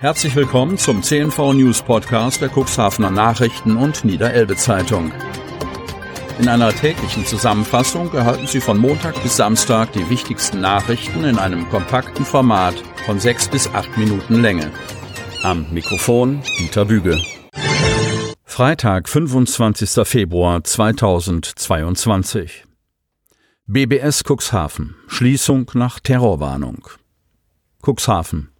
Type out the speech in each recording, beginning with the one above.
Herzlich willkommen zum CNV News Podcast der Cuxhavener Nachrichten und Niederelbe Zeitung. In einer täglichen Zusammenfassung erhalten Sie von Montag bis Samstag die wichtigsten Nachrichten in einem kompakten Format von sechs bis acht Minuten Länge. Am Mikrofon Dieter Büge. Freitag, 25. Februar 2022. BBS Cuxhaven. Schließung nach Terrorwarnung. Cuxhaven.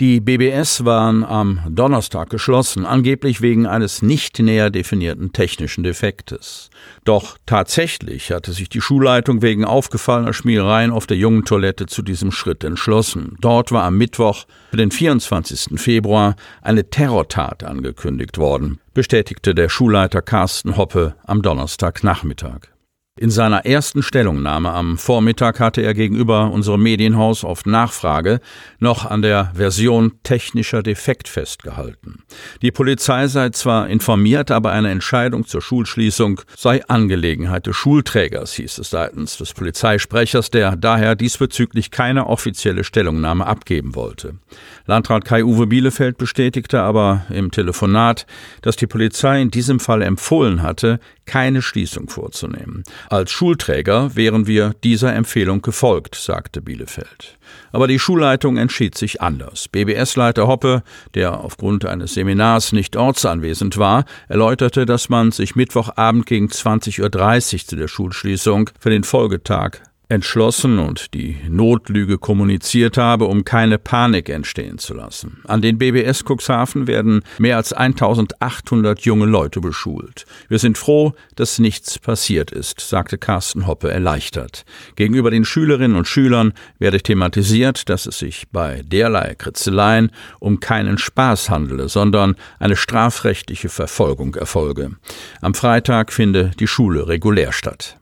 Die BBS waren am Donnerstag geschlossen, angeblich wegen eines nicht näher definierten technischen Defektes. Doch tatsächlich hatte sich die Schulleitung wegen aufgefallener Schmierereien auf der jungen Toilette zu diesem Schritt entschlossen. Dort war am Mittwoch für den 24. Februar eine Terrortat angekündigt worden, bestätigte der Schulleiter Carsten Hoppe am Donnerstagnachmittag. In seiner ersten Stellungnahme am Vormittag hatte er gegenüber unserem Medienhaus auf Nachfrage noch an der Version technischer Defekt festgehalten. Die Polizei sei zwar informiert, aber eine Entscheidung zur Schulschließung sei Angelegenheit des Schulträgers, hieß es seitens des Polizeisprechers, der daher diesbezüglich keine offizielle Stellungnahme abgeben wollte. Landrat Kai-Uwe Bielefeld bestätigte aber im Telefonat, dass die Polizei in diesem Fall empfohlen hatte, keine Schließung vorzunehmen. Als Schulträger wären wir dieser Empfehlung gefolgt, sagte Bielefeld. Aber die Schulleitung entschied sich anders. BBS-Leiter Hoppe, der aufgrund eines Seminars nicht ortsanwesend war, erläuterte, dass man sich Mittwochabend gegen 20.30 Uhr zu der Schulschließung für den Folgetag entschlossen und die Notlüge kommuniziert habe, um keine Panik entstehen zu lassen. An den BBS Cuxhaven werden mehr als 1800 junge Leute beschult. Wir sind froh, dass nichts passiert ist, sagte Carsten Hoppe erleichtert. Gegenüber den Schülerinnen und Schülern werde thematisiert, dass es sich bei derlei Kritzeleien um keinen Spaß handele, sondern eine strafrechtliche Verfolgung erfolge. Am Freitag finde die Schule regulär statt.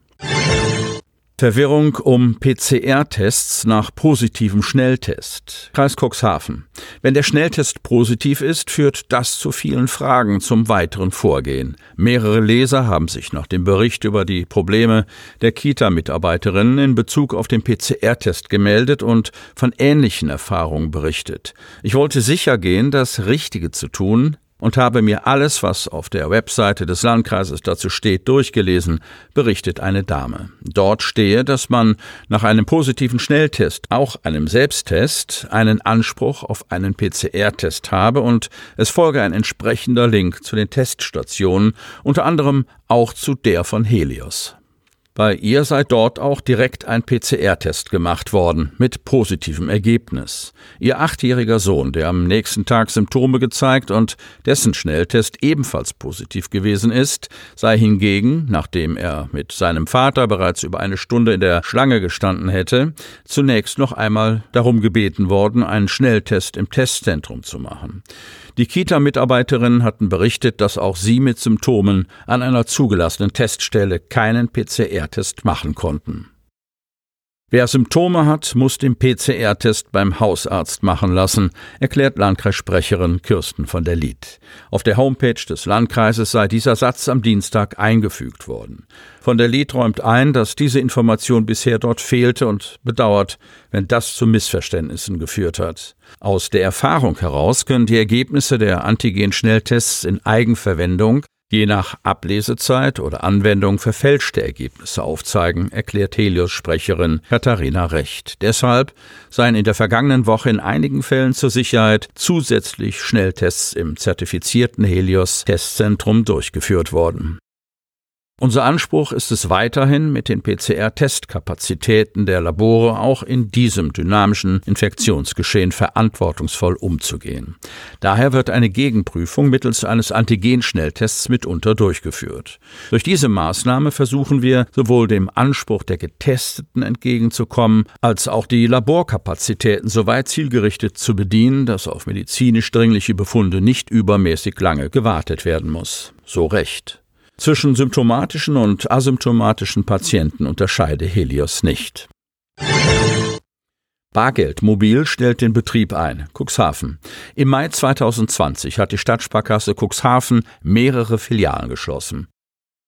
Verwirrung um PCR-Tests nach positivem Schnelltest. Kreis Cuxhaven. Wenn der Schnelltest positiv ist, führt das zu vielen Fragen zum weiteren Vorgehen. Mehrere Leser haben sich nach dem Bericht über die Probleme der Kita-Mitarbeiterinnen in Bezug auf den PCR-Test gemeldet und von ähnlichen Erfahrungen berichtet. Ich wollte sicher gehen, das Richtige zu tun, und habe mir alles, was auf der Webseite des Landkreises dazu steht, durchgelesen, berichtet eine Dame. Dort stehe, dass man nach einem positiven Schnelltest, auch einem Selbsttest, einen Anspruch auf einen PCR-Test habe und es folge ein entsprechender Link zu den Teststationen, unter anderem auch zu der von Helios. Bei ihr sei dort auch direkt ein PCR-Test gemacht worden, mit positivem Ergebnis. Ihr achtjähriger Sohn, der am nächsten Tag Symptome gezeigt und dessen Schnelltest ebenfalls positiv gewesen ist, sei hingegen, nachdem er mit seinem Vater bereits über eine Stunde in der Schlange gestanden hätte, zunächst noch einmal darum gebeten worden, einen Schnelltest im Testzentrum zu machen. Die Kita-Mitarbeiterinnen hatten berichtet, dass auch sie mit Symptomen an einer zugelassenen Teststelle keinen PCR-Test machen konnten. Wer Symptome hat, muss den PCR-Test beim Hausarzt machen lassen, erklärt Landkreissprecherin Kirsten von der Lied. Auf der Homepage des Landkreises sei dieser Satz am Dienstag eingefügt worden. Von der Lied räumt ein, dass diese Information bisher dort fehlte und bedauert, wenn das zu Missverständnissen geführt hat. Aus der Erfahrung heraus können die Ergebnisse der Antigen-Schnelltests in Eigenverwendung je nach Ablesezeit oder Anwendung verfälschte Ergebnisse aufzeigen, erklärt Helios Sprecherin Katharina Recht. Deshalb seien in der vergangenen Woche in einigen Fällen zur Sicherheit zusätzlich Schnelltests im zertifizierten Helios Testzentrum durchgeführt worden. Unser Anspruch ist es weiterhin, mit den PCR-Testkapazitäten der Labore auch in diesem dynamischen Infektionsgeschehen verantwortungsvoll umzugehen. Daher wird eine Gegenprüfung mittels eines Antigenschnelltests mitunter durchgeführt. Durch diese Maßnahme versuchen wir sowohl dem Anspruch der Getesteten entgegenzukommen, als auch die Laborkapazitäten so weit zielgerichtet zu bedienen, dass auf medizinisch dringliche Befunde nicht übermäßig lange gewartet werden muss. So recht. Zwischen symptomatischen und asymptomatischen Patienten unterscheide Helios nicht. Bargeldmobil stellt den Betrieb ein. Cuxhaven. Im Mai 2020 hat die Stadtsparkasse Cuxhaven mehrere Filialen geschlossen.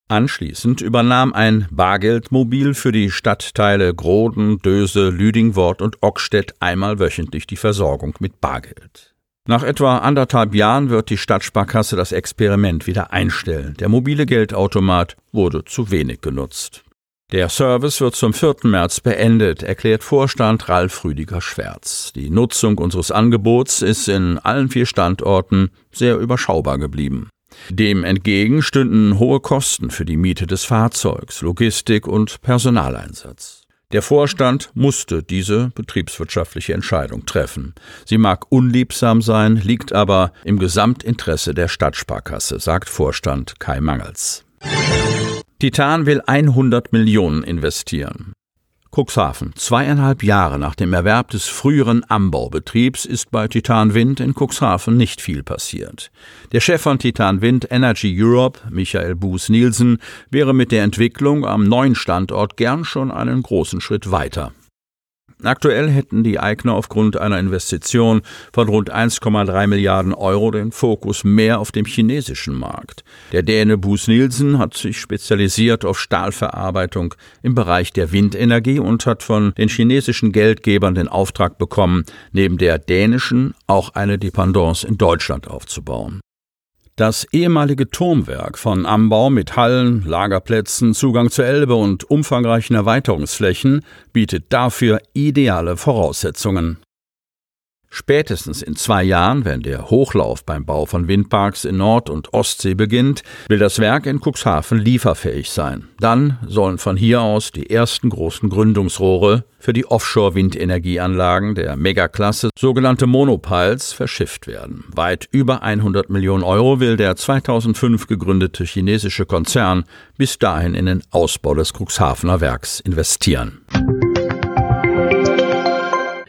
Anschließend übernahm ein Bargeldmobil für die Stadtteile Groden, Döse, Lüdingwort und Ockstedt einmal wöchentlich die Versorgung mit Bargeld. Nach etwa anderthalb Jahren wird die Stadtsparkasse das Experiment wieder einstellen. Der mobile Geldautomat wurde zu wenig genutzt. Der Service wird zum 4. März beendet, erklärt Vorstand Ralf Rüdiger Schwärz. Die Nutzung unseres Angebots ist in allen vier Standorten sehr überschaubar geblieben. Dem entgegen stünden hohe Kosten für die Miete des Fahrzeugs, Logistik und Personaleinsatz. Der Vorstand musste diese betriebswirtschaftliche Entscheidung treffen. Sie mag unliebsam sein, liegt aber im Gesamtinteresse der Stadtsparkasse, sagt Vorstand Kai Mangels. Titan will 100 Millionen investieren. Cuxhaven. Zweieinhalb Jahre nach dem Erwerb des früheren Anbaubetriebs ist bei Titan Wind in Cuxhaven nicht viel passiert. Der Chef von Titan Wind Energy Europe, Michael Buß-Nielsen, wäre mit der Entwicklung am neuen Standort gern schon einen großen Schritt weiter. Aktuell hätten die Eigner aufgrund einer Investition von rund 1,3 Milliarden Euro den Fokus mehr auf dem chinesischen Markt. Der Däne Bus Nielsen hat sich spezialisiert auf Stahlverarbeitung im Bereich der Windenergie und hat von den chinesischen Geldgebern den Auftrag bekommen, neben der dänischen auch eine Dependance in Deutschland aufzubauen. Das ehemalige Turmwerk von Ambau mit Hallen, Lagerplätzen, Zugang zur Elbe und umfangreichen Erweiterungsflächen bietet dafür ideale Voraussetzungen. Spätestens in zwei Jahren, wenn der Hochlauf beim Bau von Windparks in Nord- und Ostsee beginnt, will das Werk in Cuxhaven lieferfähig sein. Dann sollen von hier aus die ersten großen Gründungsrohre für die Offshore-Windenergieanlagen der Megaklasse, sogenannte Monopiles, verschifft werden. Weit über 100 Millionen Euro will der 2005 gegründete chinesische Konzern bis dahin in den Ausbau des Cuxhavener Werks investieren.